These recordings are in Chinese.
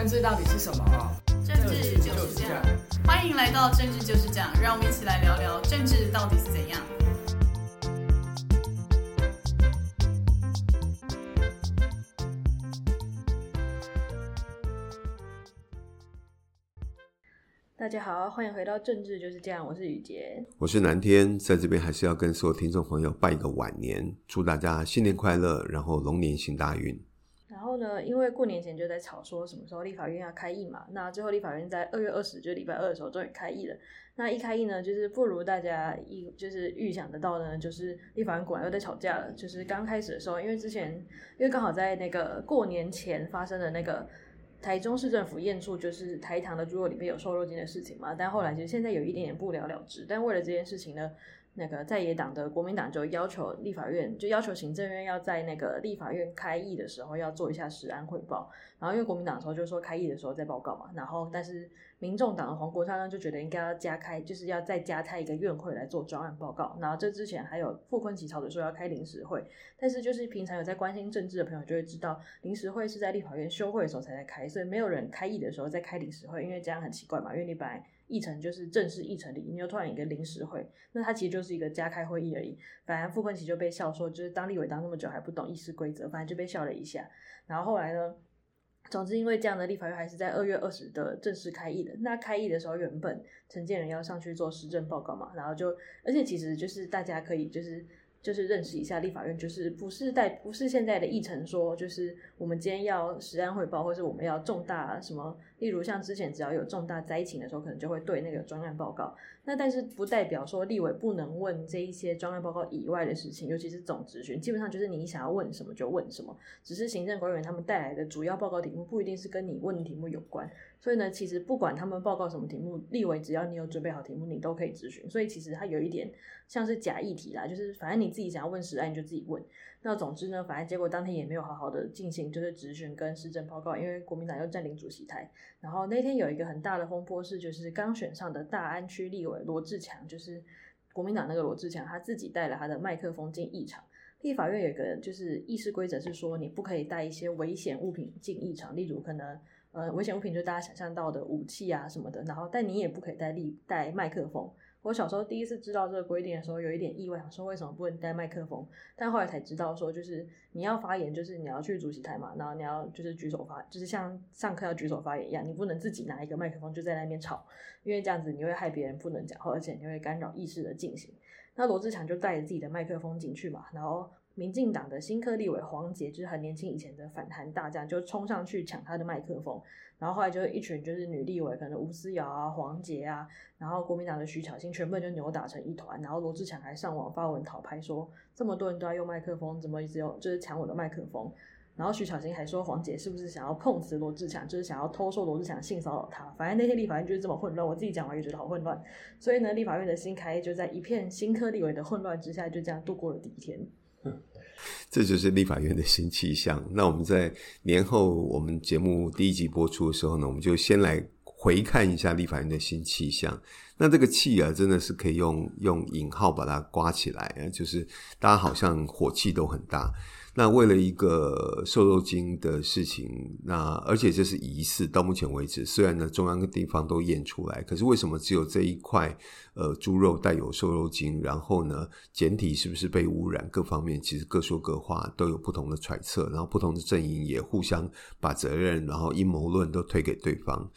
政治到底是什么？政治就是这样。欢迎来到政治就是这样，让我们一起来聊聊政治到底是怎样。大家好，欢迎回到政治就是这样，我是雨洁，我是南天，在这边还是要跟所有听众朋友拜一个晚年，祝大家新年快乐，然后龙年行大运。然后呢，因为过年前就在吵说什么时候立法院要开议嘛，那最后立法院在二月二十，就是礼拜二的时候终于开议了。那一开议呢，就是不如大家一就是预想得到呢，就是立法院果然又在吵架了。就是刚开始的时候，因为之前因为刚好在那个过年前发生的那个台中市政府验出就是台糖的猪肉里面有瘦肉精的事情嘛，但后来其实现在有一点点不了了之。但为了这件事情呢。那个在野党的国民党就要求立法院，就要求行政院要在那个立法院开议的时候要做一下实案汇报。然后因为国民党的时候就说开议的时候再报告嘛，然后但是民众党的黄国昌呢就觉得应该要加开，就是要再加开一个院会来做专案报告。然后这之前还有傅崐萁吵着说要开临时会，但是就是平常有在关心政治的朋友就会知道，临时会是在立法院休会的时候才在开，所以没有人开议的时候再开临时会，因为这样很奇怪嘛，因为你本来。议程就是正式议程里，你又突然一个临时会，那它其实就是一个加开会议而已。反正傅昆萁就被笑说，就是当立委当那么久还不懂议事规则，反正就被笑了一下。然后后来呢，总之因为这样的立法院还是在二月二十的正式开议的。那开议的时候，原本陈建仁要上去做施政报告嘛，然后就而且其实就是大家可以就是。就是认识一下立法院，就是不是在不是现在的议程说，就是我们今天要实案汇报，或是我们要重大什么，例如像之前只要有重大灾情的时候，可能就会对那个专案报告。那但是不代表说立委不能问这一些专案报告以外的事情，尤其是总咨询，基本上就是你想要问什么就问什么，只是行政官员他们带来的主要报告题目不一定是跟你问的题目有关。所以呢，其实不管他们报告什么题目，立委只要你有准备好题目，你都可以咨询。所以其实它有一点像是假议题啦，就是反正你自己想要问实案，你就自己问。那总之呢，反正结果当天也没有好好的进行就是质询跟施政报告，因为国民党又占领主席台。然后那天有一个很大的风波是，就是刚选上的大安区立委罗志强，就是国民党那个罗志强，他自己带了他的麦克风进议场。立法院有一个就是议事规则是说，你不可以带一些危险物品进议场，例如可能。呃，危险物品就大家想象到的武器啊什么的，然后但你也不可以带立带麦克风。我小时候第一次知道这个规定的时候，有一点意外，想说为什么不能带麦克风？但后来才知道说，就是你要发言，就是你要去主席台嘛，然后你要就是举手发，就是像上课要举手发言一样，你不能自己拿一个麦克风就在那边吵，因为这样子你会害别人不能讲话，而且你会干扰议事的进行。那罗志强就带着自己的麦克风进去嘛，然后。民进党的新科立委黄杰，就是很年轻以前的反韩大将，就冲上去抢他的麦克风，然后后来就一群就是女立委，可能吴思瑶啊、黄杰啊，然后国民党的徐巧芯，全部就扭打成一团，然后罗志强还上网发文讨拍说，这么多人都要用麦克风，怎么只有就是抢我的麦克风？然后徐巧芯还说黄杰是不是想要碰瓷罗志强，就是想要偷说罗志强性骚扰他？反正那天立法院就是这么混乱，我自己讲完也觉得好混乱，所以呢，立法院的新开就在一片新科立委的混乱之下，就这样度过了第一天。这就是立法院的新气象。那我们在年后我们节目第一集播出的时候呢，我们就先来回看一下立法院的新气象。那这个气啊，真的是可以用用引号把它刮起来啊，就是大家好像火气都很大。那为了一个瘦肉精的事情，那而且这是疑似，到目前为止，虽然呢中央跟地方都验出来，可是为什么只有这一块呃猪肉带有瘦肉精？然后呢，检体是不是被污染？各方面其实各说各话，都有不同的揣测，然后不同的阵营也互相把责任，然后阴谋论都推给对方。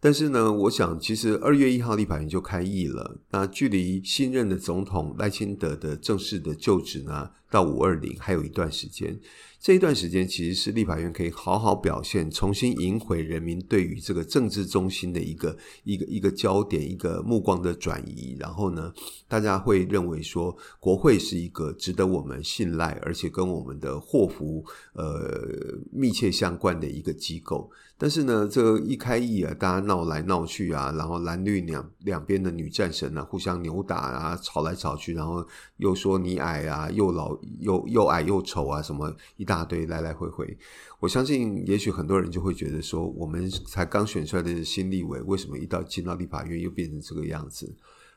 但是呢，我想其实二月一号立法院就开议了。那距离新任的总统赖清德的正式的就职呢，到五二零还有一段时间。这一段时间其实是立法院可以好好表现，重新赢回人民对于这个政治中心的一个一个一个焦点、一个目光的转移。然后呢，大家会认为说，国会是一个值得我们信赖，而且跟我们的祸福呃密切相关的一个机构。但是呢，这一开议啊，大家闹来闹去啊，然后蓝绿两两边的女战神啊，互相扭打啊，吵来吵去，然后又说你矮啊，又老又又矮又丑啊，什么一大堆来来回回。我相信，也许很多人就会觉得说，我们才刚选出来的新立委，为什么一到进到立法院又变成这个样子？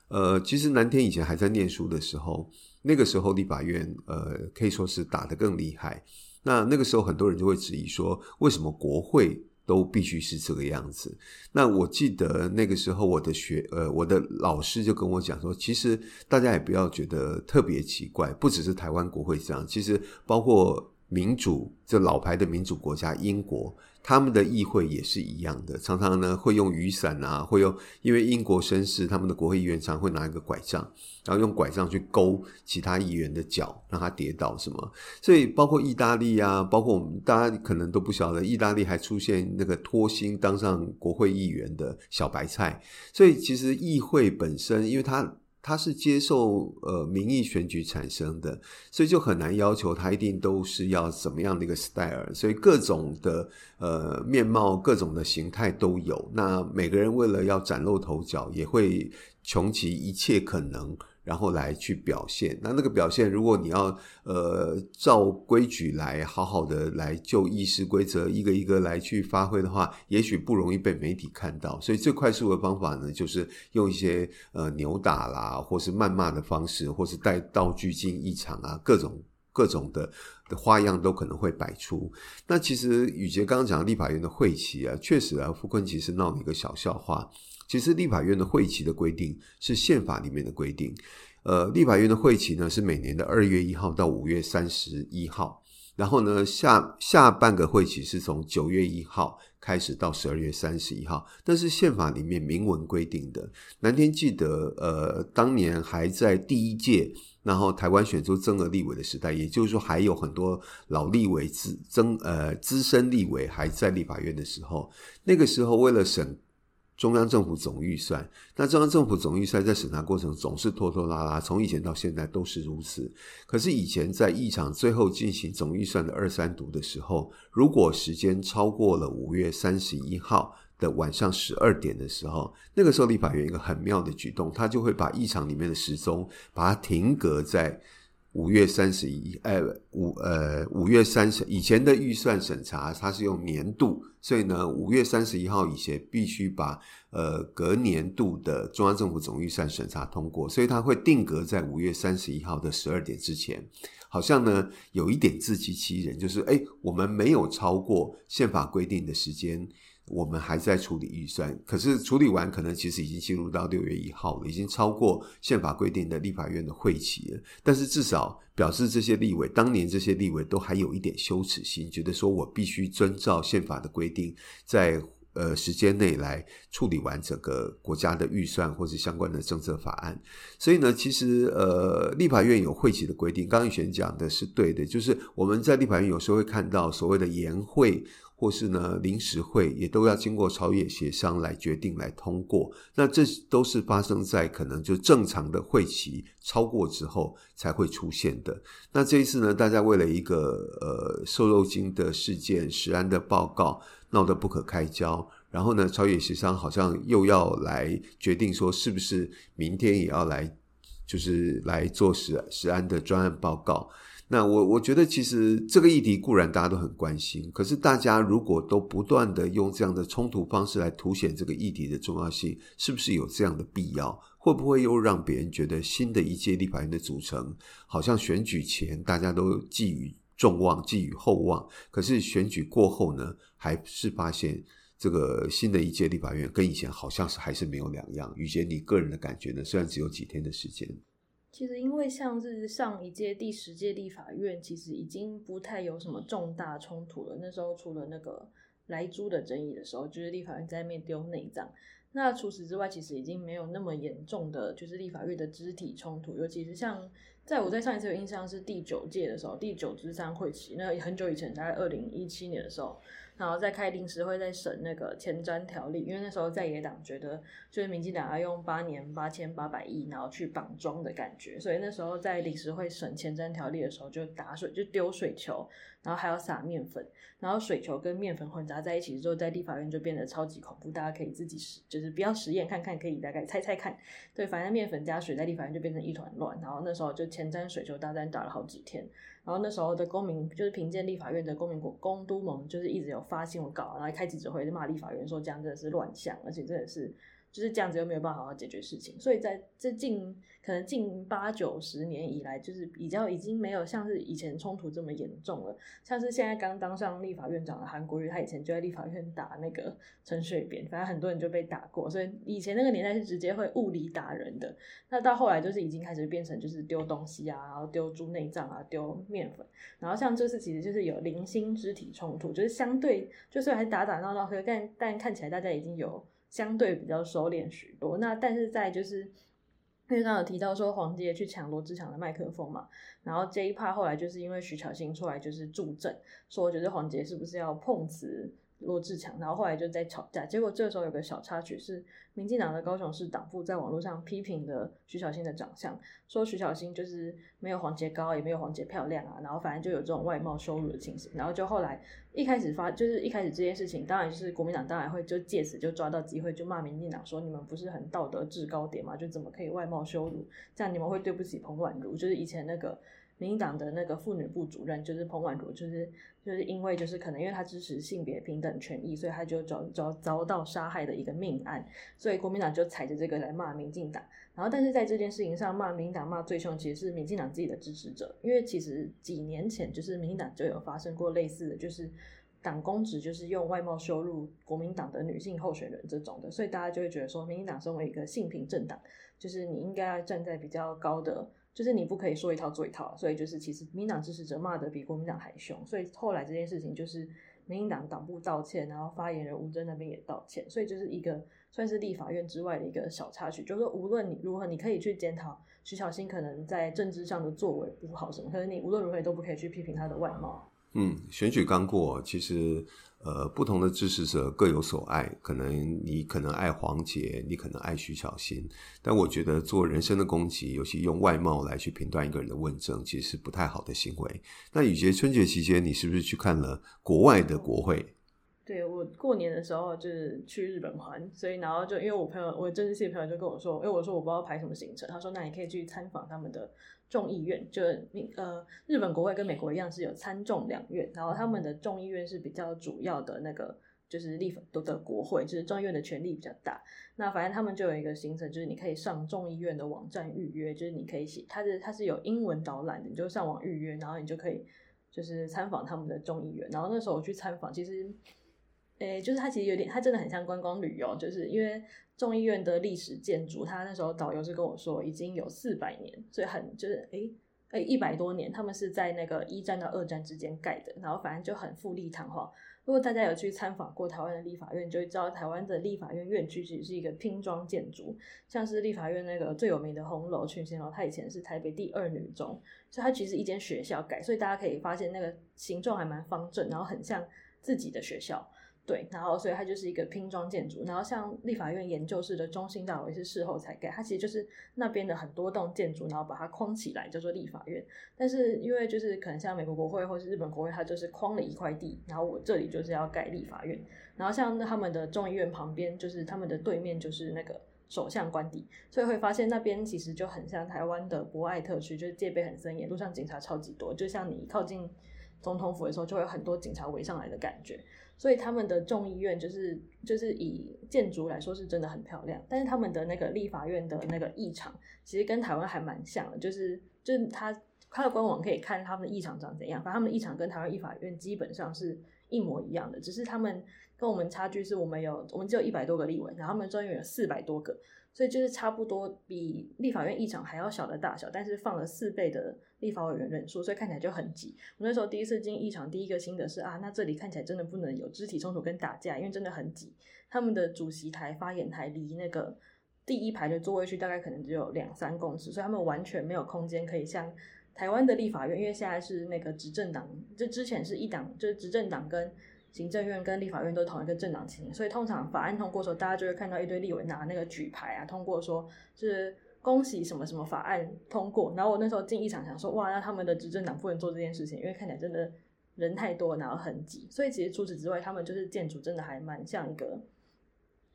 呃，其实南天以前还在念书的时候，那个时候立法院呃可以说是打得更厉害。那那个时候很多人就会质疑说，为什么国会？都必须是这个样子。那我记得那个时候，我的学呃，我的老师就跟我讲说，其实大家也不要觉得特别奇怪，不只是台湾国会这样，其实包括民主这老牌的民主国家英国。他们的议会也是一样的，常常呢会用雨伞啊，会用，因为英国绅士他们的国会议员常会拿一个拐杖，然后用拐杖去勾其他议员的脚，让他跌倒什么。所以包括意大利啊，包括我们大家可能都不晓得，意大利还出现那个脱星当上国会议员的小白菜。所以其实议会本身，因为它。他是接受呃民意选举产生的，所以就很难要求他一定都是要怎么样的一个 style，所以各种的呃面貌、各种的形态都有。那每个人为了要崭露头角，也会穷其一切可能。然后来去表现，那那个表现，如果你要呃照规矩来好好的来就议事规则一个一个来去发挥的话，也许不容易被媒体看到。所以最快速的方法呢，就是用一些呃扭打啦，或是谩骂的方式，或是带道具进议场啊，各种各种的的花样都可能会摆出。那其实宇杰刚刚讲立法院的会期啊，确实啊，傅昆萁是闹了一个小笑话。其实立法院的会期的规定是宪法里面的规定，呃，立法院的会期呢是每年的二月一号到五月三十一号，然后呢下下半个会期是从九月一号开始到十二月三十一号，但是宪法里面明文规定的。南天记得，呃，当年还在第一届，然后台湾选出增额立委的时代，也就是说还有很多老立委资增呃资深立委还在立法院的时候，那个时候为了审。中央政府总预算，那中央政府总预算在审查过程总是拖拖拉拉，从以前到现在都是如此。可是以前在议场最后进行总预算的二三读的时候，如果时间超过了五月三十一号的晚上十二点的时候，那个时候立法院一个很妙的举动，他就会把议场里面的时钟把它停格在。五月三十一，呃，五呃五月三十以前的预算审查，它是用年度，所以呢，五月三十一号以前必须把呃隔年度的中央政府总预算审查通过，所以它会定格在五月三十一号的十二点之前，好像呢有一点自欺欺人，就是诶，我们没有超过宪法规定的时间。我们还在处理预算，可是处理完可能其实已经进入到六月一号了，已经超过宪法规定的立法院的会期了。但是至少表示这些立委，当年这些立委都还有一点羞耻心，觉得说我必须遵照宪法的规定，在呃时间内来处理完整个国家的预算或是相关的政策法案。所以呢，其实呃立法院有会期的规定，刚刚宇贤讲的是对的，就是我们在立法院有时候会看到所谓的延会。或是呢，临时会也都要经过朝野协商来决定来通过，那这都是发生在可能就正常的会期超过之后才会出现的。那这一次呢，大家为了一个呃瘦肉精的事件，食安的报告闹得不可开交，然后呢，朝野协商好像又要来决定说，是不是明天也要来，就是来做食食安的专案报告。那我我觉得，其实这个议题固然大家都很关心，可是大家如果都不断的用这样的冲突方式来凸显这个议题的重要性，是不是有这样的必要？会不会又让别人觉得新的一届立法院的组成，好像选举前大家都寄予众望、寄予厚望，可是选举过后呢，还是发现这个新的一届立法院跟以前好像是还是没有两样。宇杰，你个人的感觉呢？虽然只有几天的时间。其实，因为像是上一届第十届立法院，其实已经不太有什么重大冲突了。那时候除了那个莱猪的争议的时候，就是立法院在那边丢内脏。那除此之外，其实已经没有那么严重的就是立法院的肢体冲突，尤其是像在我在上一次有印象是第九届的时候，第九支参会期，那很久以前，大概二零一七年的时候。然后在开临时会，在审那个前瞻条例，因为那时候在野党觉得，就是民进党要用八年八千八百亿，然后去绑桩的感觉，所以那时候在临时会审前瞻条例的时候，就打水，就丢水球，然后还要撒面粉，然后水球跟面粉混杂在一起之后，在立法院就变得超级恐怖，大家可以自己实，就是不要实验看看，可以大概猜猜看，对，反正面粉加水在立法院就变成一团乱，然后那时候就前瞻水球大战打了好几天。然后那时候的公民就是评鉴立法院的公民公公都盟，就是一直有发新闻稿，然后开记者会就骂立法院说这样真的是乱象，而且真的是。就是这样子又没有办法好好解决事情，所以在这近可能近八九十年以来，就是比较已经没有像是以前冲突这么严重了。像是现在刚当上立法院长的韩国瑜，他以前就在立法院打那个陈水扁，反正很多人就被打过，所以以前那个年代是直接会物理打人的。那到后来就是已经开始变成就是丢东西啊，然后丢猪内脏啊，丢面粉，然后像这次其实就是有零星肢体冲突，就是相对就是还打打闹闹，可但但看起来大家已经有。相对比较收敛许多，那但是在就是，因为刚有提到说黄杰去抢罗志祥的麦克风嘛，然后这一趴后来就是因为徐巧芯出来就是助阵，说我觉得黄杰是不是要碰瓷。罗志强，然后后来就在吵架，结果这时候有个小插曲是，民进党的高雄市党部在网络上批评了徐小新的长相，说徐小新就是没有黄杰高，也没有黄杰漂亮啊，然后反正就有这种外貌羞辱的情形，然后就后来一开始发，就是一开始这件事情，当然就是国民党当然会就借此就抓到机会就骂民进党说，你们不是很道德制高点吗？就怎么可以外貌羞辱，这样你们会对不起彭婉如，就是以前那个。民进党的那个妇女部主任就是彭婉如，就是就是因为就是可能因为他支持性别平等权益，所以他就遭遭遭到杀害的一个命案，所以国民党就踩着这个来骂民进党。然后但是在这件事情上骂民进党骂最凶，其实是民进党自己的支持者，因为其实几年前就是民进党就有发生过类似的就是党公职就是用外貌羞辱国民党的女性候选人这种的，所以大家就会觉得说民进党身为一个性平政党，就是你应该要站在比较高的。就是你不可以说一套做一套，所以就是其实民党支持者骂得比国民党还凶，所以后来这件事情就是民进党党部道歉，然后发言人吴征那边也道歉，所以就是一个算是立法院之外的一个小插曲，就是说无论你如何，你可以去检讨徐小新可能在政治上的作为不好什么，可是你无论如何都不可以去批评他的外貌。嗯，选举刚过，其实。呃，不同的支持者各有所爱，可能你可能爱黄杰，你可能爱徐小新，但我觉得做人身的攻击，尤其用外貌来去评断一个人的问政，其实是不太好的行为。那雨杰春节期间，你是不是去看了国外的国会？对，我过年的时候就是去日本玩，所以然后就因为我朋友，我政治系朋友就跟我说，因为我说我不知道排什么行程，他说那你可以去参访他们的众议院，就呃日本国会跟美国一样是有参众两院，然后他们的众议院是比较主要的那个就是立法的国会，就是众议院的权力比较大。那反正他们就有一个行程，就是你可以上众议院的网站预约，就是你可以写，它是它是有英文导览的，你就上网预约，然后你就可以就是参访他们的众议院。然后那时候我去参访，其实。诶，就是它其实有点，它真的很像观光旅游，就是因为众议院的历史建筑，他那时候导游是跟我说已经有四百年，所以很就是诶诶一百多年，他们是在那个一战到二战之间盖的，然后反正就很富丽堂皇。如果大家有去参访过台湾的立法院，就会知道台湾的立法院院区其实是一个拼装建筑，像是立法院那个最有名的红楼群贤楼，它以前是台北第二女中，所以它其实一间学校改，所以大家可以发现那个形状还蛮方正，然后很像自己的学校。对，然后所以它就是一个拼装建筑，然后像立法院研究室的中心大楼也是事后才盖，它其实就是那边的很多栋建筑，然后把它框起来叫做立法院。但是因为就是可能像美国国会或是日本国会，它就是框了一块地，然后我这里就是要盖立法院。然后像他们的众议院旁边，就是他们的对面就是那个首相官邸，所以会发现那边其实就很像台湾的博爱特区，就是戒备很森严，路上警察超级多，就像你靠近总统府的时候，就会有很多警察围上来的感觉。所以他们的众议院就是就是以建筑来说是真的很漂亮，但是他们的那个立法院的那个议场其实跟台湾还蛮像的，就是就是他他的官网可以看他们的议场长怎样，反正他们的议场跟台湾立法院基本上是一模一样的，只是他们跟我们差距是我们有我们只有一百多个立委，然后他们专员有四百多个，所以就是差不多比立法院议场还要小的大小，但是放了四倍的立法委员人数，所以看起来就很挤。我那时候第一次进议场，第一个心得是啊，那这里看起来真的不能有肢体冲突跟打架，因为真的很挤。他们的主席台、发言台离那个第一排的座位区大概可能只有两三公尺，所以他们完全没有空间可以像台湾的立法院，因为现在是那个执政党，就之前是一党，就是执政党跟行政院跟立法院都同一个政党情形，所以通常法案通过的时候，大家就会看到一堆立委拿那个举牌啊，通过说是恭喜什么什么法案通过。然后我那时候进议场想说，哇，那他们的执政党不能做这件事情，因为看起来真的人太多，然后很挤。所以其实除此之外，他们就是建筑真的还蛮像一个。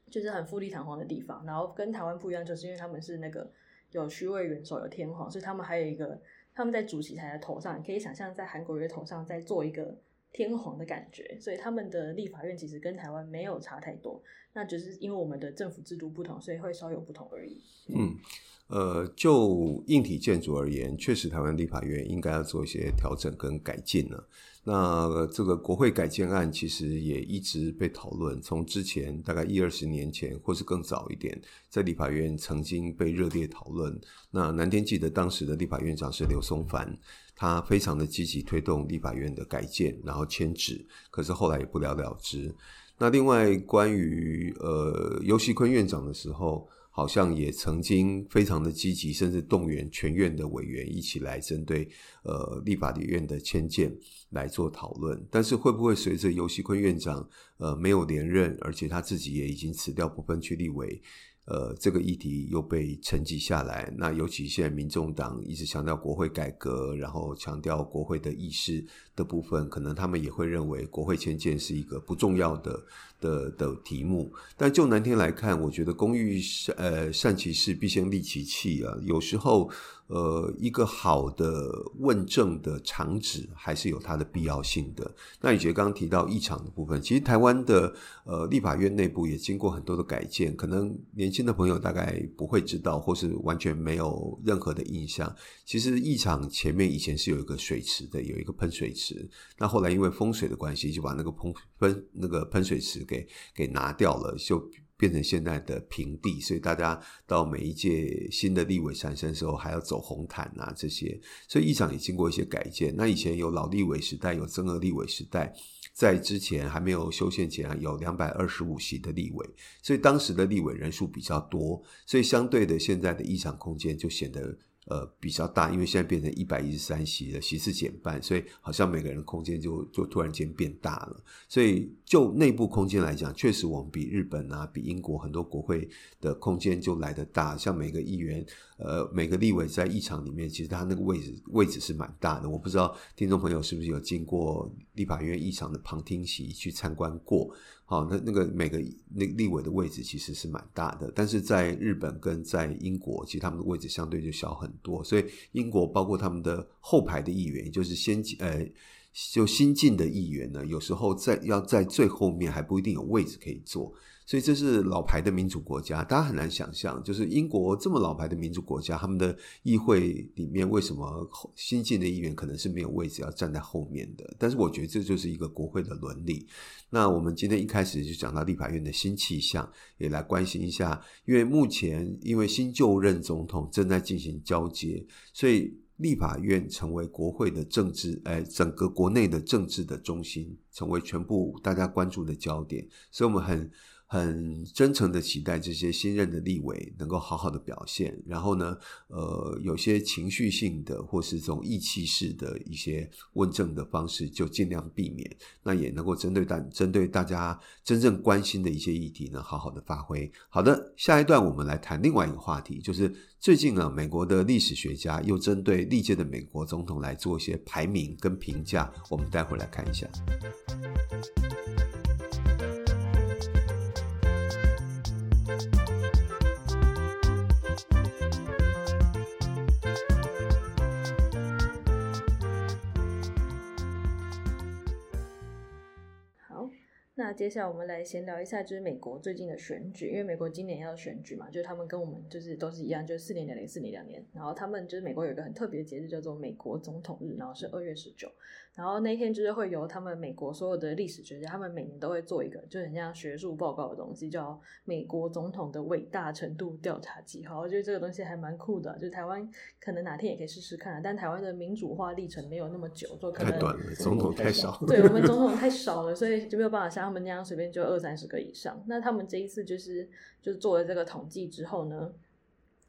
就是很富丽堂皇的地方，然后跟台湾不一样，就是因为他们是那个有虚位元首，有天皇，所以他们还有一个他们在主席台的头上，你可以想象在韩国瑜头上再做一个天皇的感觉，所以他们的立法院其实跟台湾没有差太多，那只是因为我们的政府制度不同，所以会稍有不同而已。嗯。呃，就硬体建筑而言，确实台湾立法院应该要做一些调整跟改进了。那这个国会改建案其实也一直被讨论，从之前大概一二十年前，或是更早一点，在立法院曾经被热烈讨论。那南天记得当时的立法院长是刘松藩，他非常的积极推动立法院的改建，然后签纸，可是后来也不了了之。那另外关于呃尤锡坤院长的时候。好像也曾经非常的积极，甚至动员全院的委员一起来针对呃立法院的迁建来做讨论。但是会不会随着尤锡坤院长呃没有连任，而且他自己也已经辞掉不分区立委，呃这个议题又被沉寂下来？那尤其现在民众党一直强调国会改革，然后强调国会的议事的部分，可能他们也会认为国会迁建是一个不重要的。的的题目，但就南天来看，我觉得工欲善呃善其事，必先利其器啊。有时候，呃，一个好的问政的场址还是有它的必要性的。那你觉得刚刚提到议场的部分，其实台湾的呃立法院内部也经过很多的改建，可能年轻的朋友大概不会知道，或是完全没有任何的印象。其实议场前面以前是有一个水池的，有一个喷水池。那后来因为风水的关系，就把那个喷喷那个喷水池给给拿掉了，就变成现在的平地，所以大家到每一届新的立委产生的时候，还要走红毯啊这些，所以议场也经过一些改建。那以前有老立委时代，有增额立委时代，在之前还没有修宪前，有两百二十五席的立委，所以当时的立委人数比较多，所以相对的现在的议场空间就显得。呃，比较大，因为现在变成一百一十三席了，席次减半，所以好像每个人空间就就突然间变大了。所以就内部空间来讲，确实我们比日本啊，比英国很多国会的空间就来得大。像每个议员，呃，每个立委在议场里面，其实他那个位置位置是蛮大的。我不知道听众朋友是不是有经过立法院议场的旁听席去参观过。好，那那个每个那立委的位置其实是蛮大的，但是在日本跟在英国，其实他们的位置相对就小很多。所以英国包括他们的后排的议员，也就是先进呃就新进的议员呢，有时候在要在最后面还不一定有位置可以坐。所以这是老牌的民主国家，大家很难想象，就是英国这么老牌的民主国家，他们的议会里面为什么新进的议员可能是没有位置要站在后面的？但是我觉得这就是一个国会的伦理。那我们今天一开始就讲到立法院的新气象，也来关心一下，因为目前因为新就任总统正在进行交接，所以立法院成为国会的政治，哎，整个国内的政治的中心，成为全部大家关注的焦点，所以我们很。很真诚的期待这些新任的立委能够好好的表现，然后呢，呃，有些情绪性的或是这种义气式的一些问政的方式就尽量避免，那也能够针对大针对大家真正关心的一些议题呢，好好的发挥。好的，下一段我们来谈另外一个话题，就是最近啊，美国的历史学家又针对历届的美国总统来做一些排名跟评价，我们待会来看一下。接下来我们来闲聊一下，就是美国最近的选举，因为美国今年要选举嘛，就是他们跟我们就是都是一样，就是四年两年，四年两年。然后他们就是美国有一个很特别的节日，叫做美国总统日，然后是二月十九。然后那一天就是会由他们美国所有的历史学家，他们每年都会做一个，就很像学术报告的东西，叫美国总统的伟大程度调查计划。我觉得这个东西还蛮酷的，就是台湾可能哪天也可以试试看，但台湾的民主化历程没有那么久，就可能太短了，总统太少。对，我们总统太 少了，所以就没有办法像他们那样随便就二三十个以上。那他们这一次就是就是做了这个统计之后呢，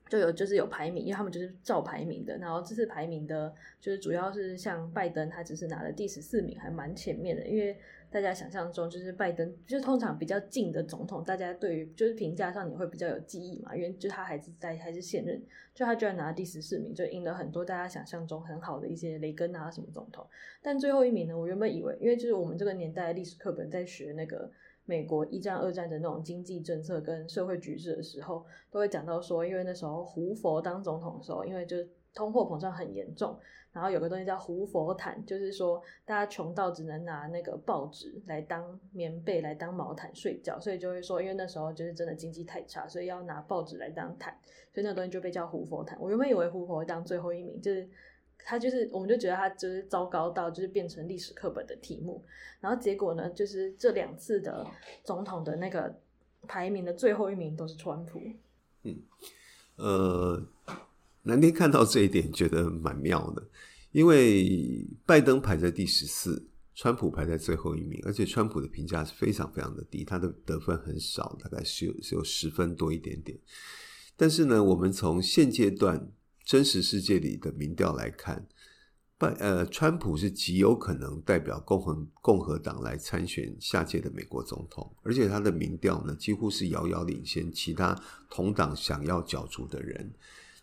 就有就是有排名，因为他们就是照排名的。然后这次排名的，就是主要是像拜登，他只是拿了第十四名，还蛮前面的。因为大家想象中就是拜登，就是通常比较近的总统，大家对于就是评价上你会比较有记忆嘛，因为就他还是在还是现任，就他居然拿了第十四名，就赢了很多大家想象中很好的一些雷根啊什么总统。但最后一名呢，我原本以为，因为就是我们这个年代历史课本在学那个。美国一战、二战的那种经济政策跟社会局势的时候，都会讲到说，因为那时候胡佛当总统的时候，因为就通货膨胀很严重，然后有个东西叫胡佛毯，就是说大家穷到只能拿那个报纸来当棉被来当毛毯睡觉，所以就会说，因为那时候就是真的经济太差，所以要拿报纸来当毯，所以那东西就被叫胡佛毯。我原本以为胡佛会当最后一名，就是。他就是，我们就觉得他就是糟糕到就是变成历史课本的题目，然后结果呢，就是这两次的总统的那个排名的最后一名都是川普。嗯，呃，南天看到这一点觉得蛮妙的，因为拜登排在第十四，川普排在最后一名，而且川普的评价是非常非常的低，他的得分很少，大概是有是有十分多一点点。但是呢，我们从现阶段。真实世界里的民调来看，拜呃，川普是极有可能代表共和共和党来参选下届的美国总统，而且他的民调呢，几乎是遥遥领先其他同党想要角逐的人。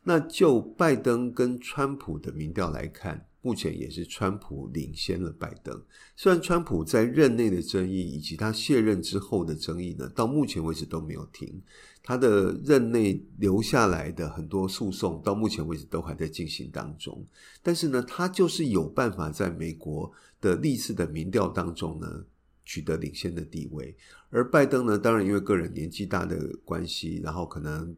那就拜登跟川普的民调来看，目前也是川普领先了拜登。虽然川普在任内的争议以及他卸任之后的争议呢，到目前为止都没有停。他的任内留下来的很多诉讼，到目前为止都还在进行当中。但是呢，他就是有办法在美国的历次的民调当中呢，取得领先的地位。而拜登呢，当然因为个人年纪大的关系，然后可能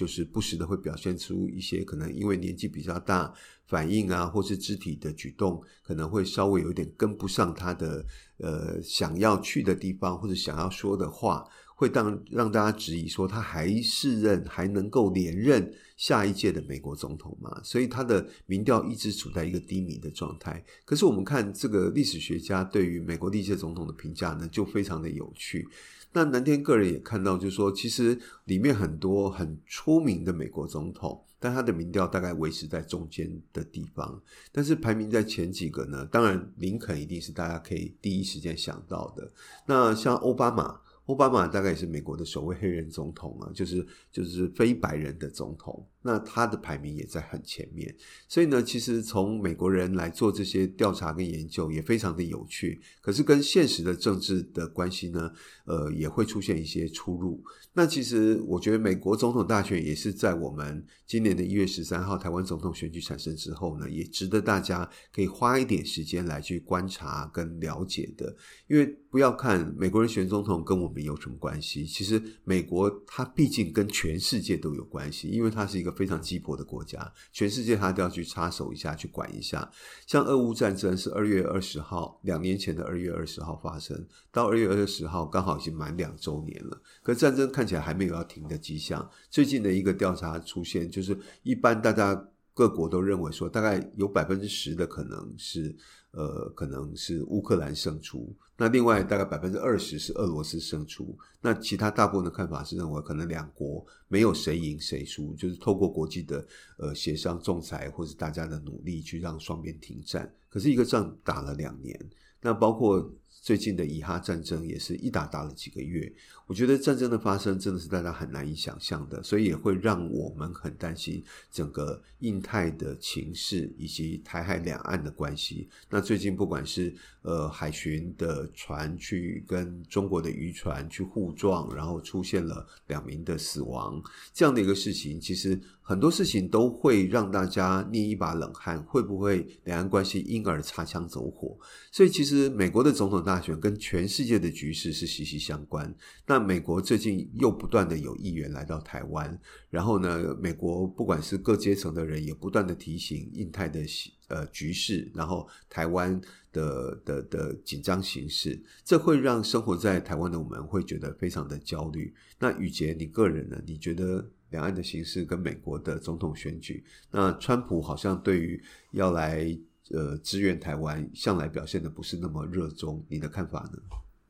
就是不时的会表现出一些可能因为年纪比较大，反应啊，或是肢体的举动，可能会稍微有点跟不上他的呃想要去的地方，或者想要说的话。会让让大家质疑说他还适任，还能够连任下一届的美国总统吗？所以他的民调一直处在一个低迷的状态。可是我们看这个历史学家对于美国历届总统的评价呢，就非常的有趣。那南天个人也看到，就是说其实里面很多很出名的美国总统，但他的民调大概维持在中间的地方。但是排名在前几个呢，当然林肯一定是大家可以第一时间想到的。那像奥巴马。奥巴马大概也是美国的首位黑人总统啊，就是就是非白人的总统。那他的排名也在很前面，所以呢，其实从美国人来做这些调查跟研究也非常的有趣。可是跟现实的政治的关系呢，呃，也会出现一些出入。那其实我觉得美国总统大选也是在我们今年的一月十三号台湾总统选举产生之后呢，也值得大家可以花一点时间来去观察跟了解的。因为不要看美国人选总统跟我们有什么关系，其实美国它毕竟跟全世界都有关系，因为它是一个。非常鸡婆的国家，全世界他都要去插手一下，去管一下。像俄乌战争是二月二十号，两年前的二月二十号发生，到二月二十号刚好已经满两周年了。可战争看起来还没有要停的迹象。最近的一个调查出现，就是一般大家各国都认为说，大概有百分之十的可能是。呃，可能是乌克兰胜出，那另外大概百分之二十是俄罗斯胜出，那其他大部分的看法是认为可能两国没有谁赢谁输，就是透过国际的呃协商仲裁或者大家的努力去让双边停战。可是一个仗打了两年，那包括。最近的以哈战争也是一打打了几个月，我觉得战争的发生真的是大家很难以想象的，所以也会让我们很担心整个印太的情势以及台海两岸的关系。那最近不管是呃海巡的船去跟中国的渔船去互撞，然后出现了两名的死亡这样的一个事情，其实很多事情都会让大家捏一把冷汗，会不会两岸关系因而擦枪走火？所以其实美国的总统大选跟全世界的局势是息息相关。那美国最近又不断的有议员来到台湾，然后呢，美国不管是各阶层的人也不断的提醒印太的呃局势，然后台湾的的的紧张形势，这会让生活在台湾的我们会觉得非常的焦虑。那宇杰，你个人呢？你觉得两岸的形势跟美国的总统选举，那川普好像对于要来。呃，支援台湾向来表现的不是那么热衷，你的看法呢？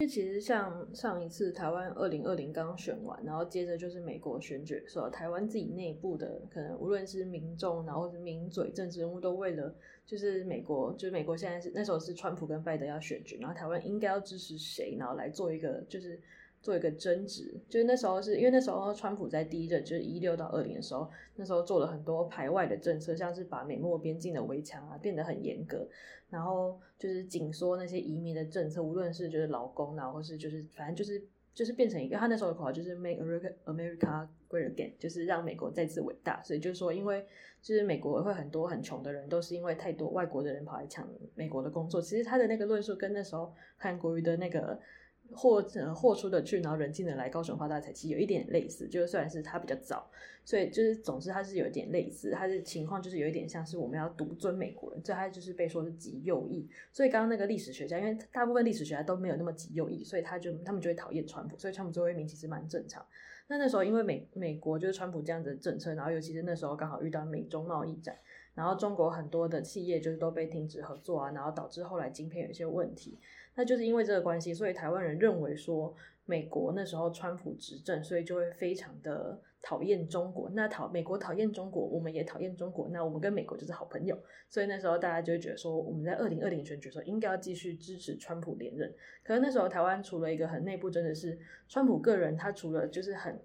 就其实像上一次台湾二零二零刚选完，然后接着就是美国选举，说台湾自己内部的可能无论是民众，然后是名嘴、政治人物，都为了就是美国，就是美国现在是那时候是川普跟拜登要选举，然后台湾应该要支持谁，然后来做一个就是。做一个争执，就是那时候是因为那时候川普在第一任就是一六到二零的时候，那时候做了很多排外的政策，像是把美墨边境的围墙啊变得很严格，然后就是紧缩那些移民的政策，无论是就是劳工啊，或是就是反正就是就是变成一个他那时候的口号就是 Make America America Great Again，就是让美国再次伟大。所以就是说，因为就是美国会很多很穷的人都是因为太多外国的人跑来抢美国的工作，其实他的那个论述跟那时候韩国瑜的那个。货呃货出的去，然后人进的来，高雄发大财，其实有一点类似。就是虽然是他比较早，所以就是总之他是有一点类似，他的情况就是有一点像是我们要独尊美国人，所以他就是被说是极右翼。所以刚刚那个历史学家，因为大部分历史学家都没有那么极右翼，所以他就他们就会讨厌川普，所以川普最后一名其实蛮正常。那那时候因为美美国就是川普这样子的政策，然后尤其是那时候刚好遇到美中贸易战，然后中国很多的企业就是都被停止合作啊，然后导致后来晶片有一些问题。那就是因为这个关系，所以台湾人认为说，美国那时候川普执政，所以就会非常的讨厌中国。那讨美国讨厌中国，我们也讨厌中国。那我们跟美国就是好朋友，所以那时候大家就会觉得说，我们在二零二零选举的时候应该要继续支持川普连任。可是那时候台湾除了一个很内部，真的是川普个人，他除了就是很。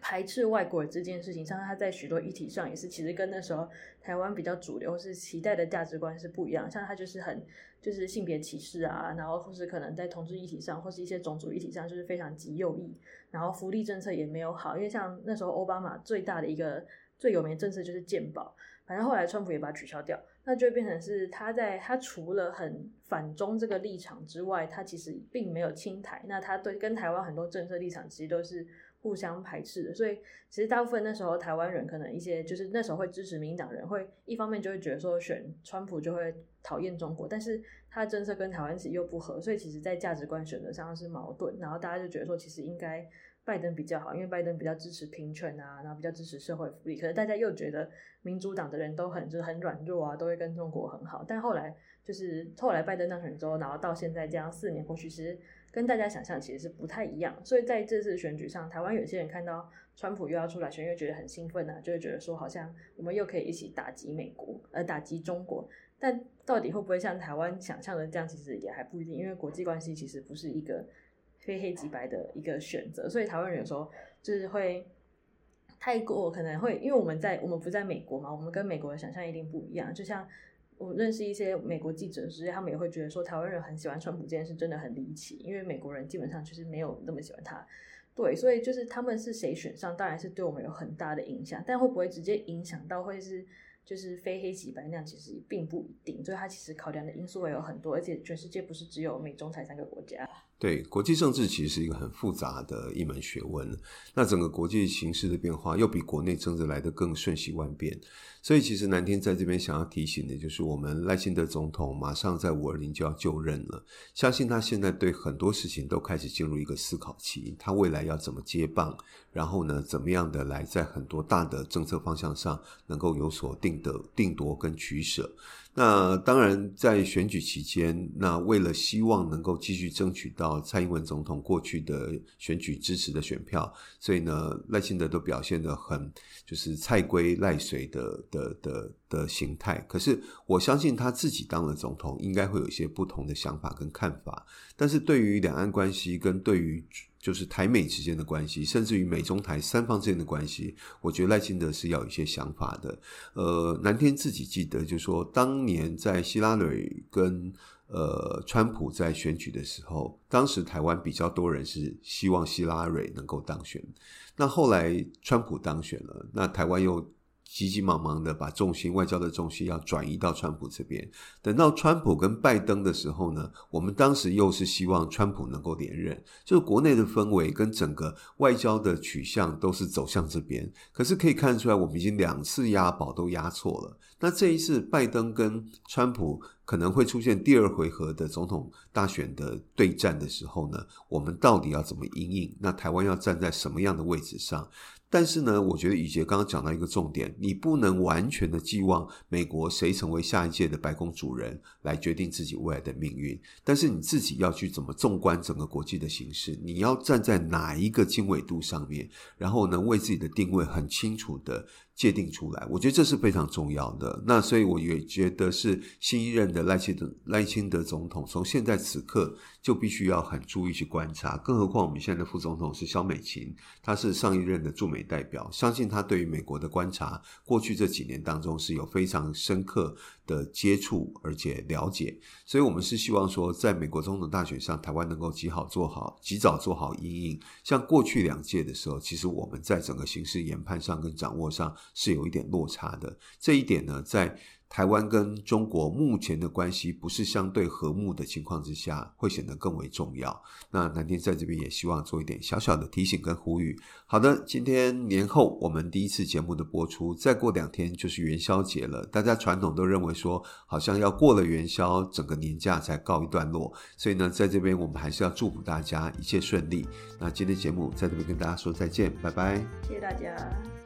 排斥外国人这件事情，像他在许多议题上也是，其实跟那时候台湾比较主流是期待的价值观是不一样。像他就是很就是性别歧视啊，然后或是可能在同志议题上，或是一些种族议题上，就是非常极右翼。然后福利政策也没有好，因为像那时候奥巴马最大的一个最有名政策就是健保，反正后来川普也把它取消掉，那就变成是他在他除了很反中这个立场之外，他其实并没有亲台。那他对跟台湾很多政策立场其实都是。互相排斥的，所以其实大部分那时候台湾人可能一些就是那时候会支持民进党人，会一方面就会觉得说选川普就会讨厌中国，但是他的政策跟台湾其实又不合，所以其实在价值观选择上是矛盾。然后大家就觉得说，其实应该拜登比较好，因为拜登比较支持平权啊，然后比较支持社会福利。可是大家又觉得民主党的人都很就是很软弱啊，都会跟中国很好。但后来就是后来拜登当选之后，然后到现在这样四年过去，其实。跟大家想象其实是不太一样，所以在这次选举上，台湾有些人看到川普又要出来选，又觉得很兴奋啊，就会觉得说好像我们又可以一起打击美国，呃，打击中国。但到底会不会像台湾想象的这样，其实也还不一定，因为国际关系其实不是一个非黑即白的一个选择，所以台湾人有时候就是会太过可能会，因为我们在我们不在美国嘛，我们跟美国的想象一定不一样，就像。我认识一些美国记者，之类他们也会觉得说，台湾人很喜欢川普这件事真的很离奇，因为美国人基本上就是没有那么喜欢他。对，所以就是他们是谁选上，当然是对我们有很大的影响，但会不会直接影响到会是就是非黑即白那样，其实并不一定。所以他其实考量的因素也有很多，而且全世界不是只有美中台三个国家。对，国际政治其实是一个很复杂的一门学问。那整个国际形势的变化又比国内政治来得更瞬息万变。所以，其实南天在这边想要提醒的，就是我们赖清德总统马上在五二零就要就任了。相信他现在对很多事情都开始进入一个思考期，他未来要怎么接棒，然后呢，怎么样的来在很多大的政策方向上能够有所定得定夺跟取舍。那当然，在选举期间，那为了希望能够继续争取到蔡英文总统过去的选举支持的选票，所以呢，赖清德都表现得很就是蔡归赖随的的的的形态。可是我相信他自己当了总统，应该会有一些不同的想法跟看法。但是对于两岸关系跟对于就是台美之间的关系，甚至于美中台三方之间的关系，我觉得赖清德是要有一些想法的。呃，南天自己记得，就是说当年在希拉蕊跟呃川普在选举的时候，当时台湾比较多人是希望希拉蕊能够当选。那后来川普当选了，那台湾又急急忙忙的把重心、外交的重心要转移到川普这边。等到川普跟拜登的时候呢，我们当时又是希望川普能够连任，就是国内的氛围跟整个外交的取向都是走向这边。可是可以看出来，我们已经两次押宝都押错了。那这一次拜登跟川普可能会出现第二回合的总统大选的对战的时候呢，我们到底要怎么因应？那台湾要站在什么样的位置上？但是呢，我觉得宇杰刚刚讲到一个重点，你不能完全的寄望美国谁成为下一届的白宫主人来决定自己未来的命运。但是你自己要去怎么纵观整个国际的形势，你要站在哪一个经纬度上面，然后呢，为自己的定位很清楚的界定出来。我觉得这是非常重要的。那所以我也觉得是新一任的赖清德赖清德总统，从现在此刻就必须要很注意去观察。更何况我们现在的副总统是萧美琴，她是上一任的驻美。代表相信她对于美国的观察，过去这几年当中是有非常深刻的接触，而且了解。所以，我们是希望说，在美国总统大选上，台湾能够及好做好，及早做好因应。像过去两届的时候，其实我们在整个形势研判上跟掌握上是有一点落差的。这一点呢，在台湾跟中国目前的关系不是相对和睦的情况之下，会显得更为重要。那南天在这边也希望做一点小小的提醒跟呼吁。好的，今天年后我们第一次节目的播出，再过两天就是元宵节了。大家传统都认为说，好像要过了元宵，整个年假才告一段落。所以呢，在这边我们还是要祝福大家一切顺利。那今天节目在这边跟大家说再见，拜拜，谢谢大家。